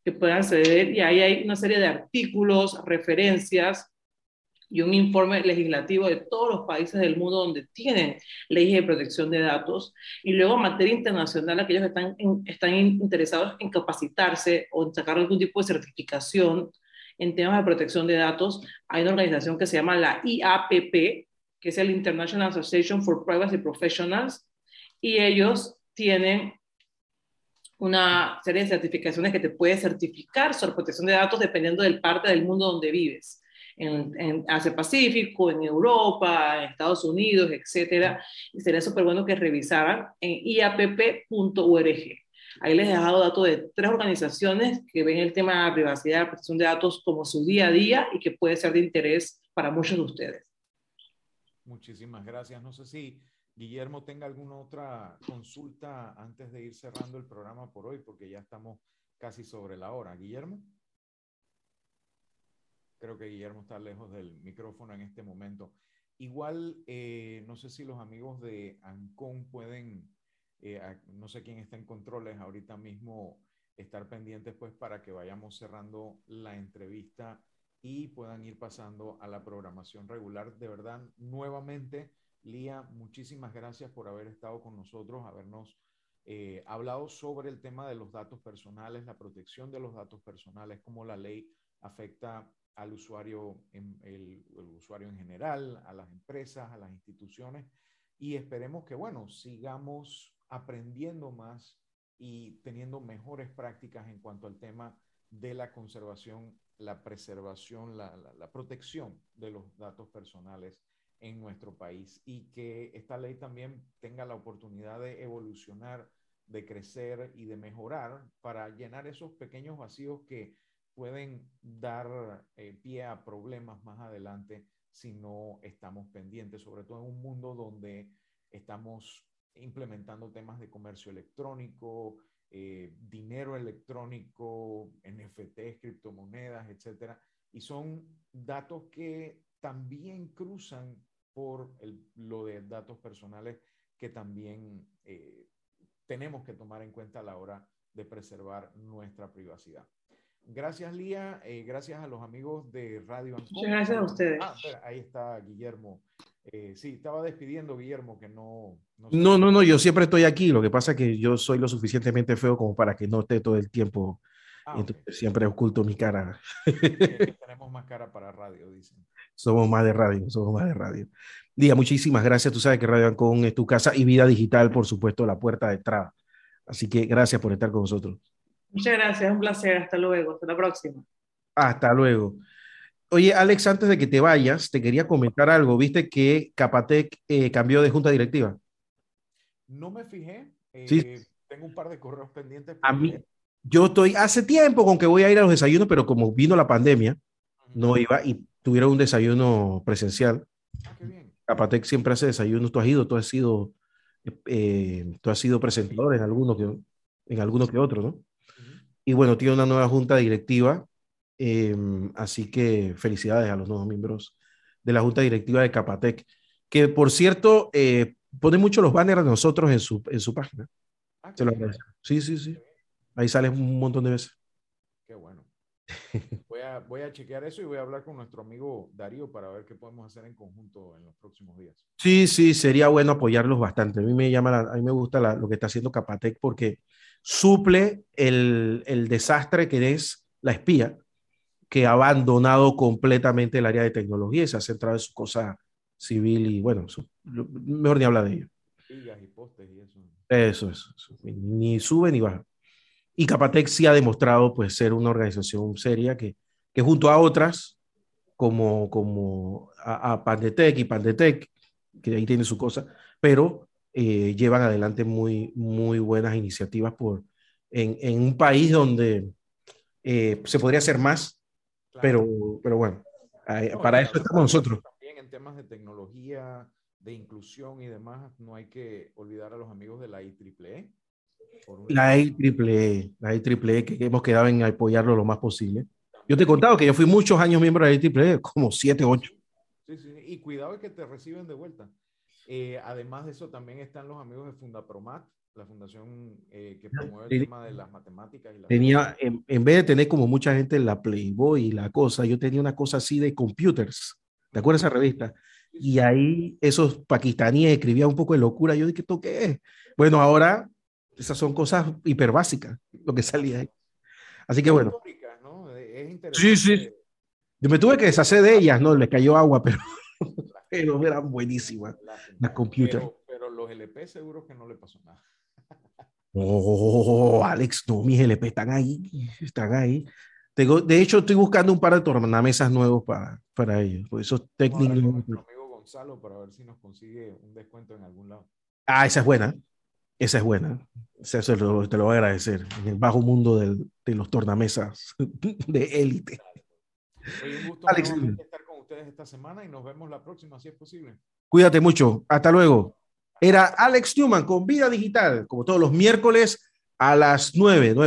que puedan acceder y ahí hay una serie de artículos, referencias y un informe legislativo de todos los países del mundo donde tienen leyes de protección de datos. Y luego, en materia internacional, aquellos que están, están interesados en capacitarse o en sacar algún tipo de certificación en temas de protección de datos, hay una organización que se llama la IAPP, que es el International Association for Privacy Professionals, y ellos tienen una serie de certificaciones que te puede certificar sobre protección de datos dependiendo del parte del mundo donde vives. En, Asia Pacífico, en Europa, en Estados Unidos, etcétera. Y sería súper bueno que revisaran en iapp.org. Ahí les he dejado datos de tres organizaciones que ven el tema de privacidad, protección de datos como su día a día y que puede ser de interés para muchos de ustedes. Muchísimas gracias. No sé si Guillermo tenga alguna otra consulta antes de ir cerrando el programa por hoy, porque ya estamos casi sobre la hora. Guillermo. Creo que Guillermo está lejos del micrófono en este momento. Igual, eh, no sé si los amigos de Ancon pueden, eh, no sé quién está en controles ahorita mismo, estar pendientes pues para que vayamos cerrando la entrevista y puedan ir pasando a la programación regular. De verdad, nuevamente, Lía, muchísimas gracias por haber estado con nosotros, habernos eh, hablado sobre el tema de los datos personales, la protección de los datos personales, cómo la ley afecta al usuario, el, usuario en general, a las empresas, a las instituciones, y esperemos que, bueno, sigamos aprendiendo más y teniendo mejores prácticas en cuanto al tema de la conservación, la preservación, la, la, protección de los datos personales en nuestro país y que esta ley también tenga la oportunidad de evolucionar, de crecer y de mejorar para llenar esos pequeños vacíos que pueden dar eh, pie a problemas más adelante si no estamos pendientes, sobre todo en un mundo donde estamos implementando temas de comercio electrónico, eh, dinero electrónico, NFTs, criptomonedas, etcétera, y son datos que también cruzan por lo de datos personales que también eh, tenemos que tomar en cuenta a la hora de preservar nuestra privacidad. Gracias, Lía. Eh, gracias a los amigos de Radio Muchas gracias a ustedes. Ah, ahí está Guillermo. Eh, sí, estaba despidiendo, Guillermo, que no. No, no, no, yo siempre estoy aquí. Lo que pasa es que yo soy lo suficientemente feo como para que no esté todo el tiempo. Ah, entonces siempre oculto mi cara. <laughs> tenemos más cara para radio, dicen. Somos más de radio, somos más de radio. Lía, muchísimas gracias. Tú sabes que Radio Ancon es tu casa y vida digital, por supuesto, la puerta de entrada. Así que gracias por estar con nosotros. Muchas gracias, un placer. Hasta luego, hasta la próxima. Hasta luego. Oye, Alex, antes de que te vayas, te quería comentar algo. ¿Viste que Capatec eh, cambió de junta directiva? No me fijé. sí. Tengo un par de correos pendientes. A mí, yo estoy hace tiempo con que voy a ir a los desayunos, pero como vino la pandemia, no iba y tuvieron un desayuno presencial. Ah, qué bien. Capatec siempre hace desayunos. Tú has ido, tú has sido, eh, tú has sido presentador en alguno que, en alguno que otro, ¿no? Y bueno, tiene una nueva junta directiva, em, así que felicidades a los nuevos miembros de la junta directiva de Capatec, que por cierto, eh, pone mucho los banners de nosotros en su, en su página. Ah, Se lo agradezco. Sí, sí, sí. Ahí sale un montón de veces. Qué bueno. <laughs> Voy a, voy a chequear eso y voy a hablar con nuestro amigo Darío para ver qué podemos hacer en conjunto en los próximos días. Sí, sí, sería bueno apoyarlos bastante. A mí me llama, a mí me gusta lo que está haciendo Capatec porque suple el, el desastre que es la espía, que ha abandonado completamente el área de tecnología y se ha centrado en su cosa civil y bueno, mejor ni habla de ello. Y postes y eso. Eso, eso, ni sube ni baja. Y Capatec sí ha demostrado pues ser una organización seria que, que junto a otras, como, como a, a Pandetec y Pandetec, que ahí tiene su cosa, pero eh, llevan adelante muy, muy buenas iniciativas por, en, en un país donde eh, se podría hacer más, pero, pero bueno, para eso estamos nosotros. También en temas de tecnología, de inclusión y demás, no hay que olvidar a los amigos de la IEEE. La IEEE, la IEEE, que hemos quedado en apoyarlo lo más posible. Yo te he contado que yo fui muchos años miembro de la IEEE, como siete, ocho. Sí, sí, y cuidado que te reciben de vuelta. Eh, además de eso, también están los amigos de Fundapromat, la fundación eh, que promueve el tema de las matemáticas. Y tenía, en, vez de tener como mucha gente la Playboy y la cosa, yo tenía una cosa así de computers. ¿Te acuerdas de esa revista? Y ahí esos pakistaníes escribían un poco de locura. Yo dije, ¿esto qué es? Bueno, ahora esas son cosas hiper básicas, lo que salía ahí. Así que bueno. Sí, sí. Yo me tuve que deshacer de ellas, ¿no? Le cayó agua, pero <laughs> pero eran buenísimas las computers. Pero, los LP seguro que no le pasó nada. Oh, Alex, no, mis LP están ahí, están ahí. Tengo, de hecho, estoy buscando un par de tornamesas nuevos para, para ellos. Por esos técnicos. Nuestro amigo Gonzalo para ver si nos consigue un descuento en algún lado. Ah, esa es buena. Esa es buena. Eso te lo, te lo voy a agradecer. En el bajo mundo del, de los tornamesas <laughs> de élite. un gusto Alex, estar con ustedes esta semana y nos vemos la próxima, si es posible. Cuídate mucho. Hasta luego. Era Alex Newman con Vida Digital, como todos los miércoles a las 9.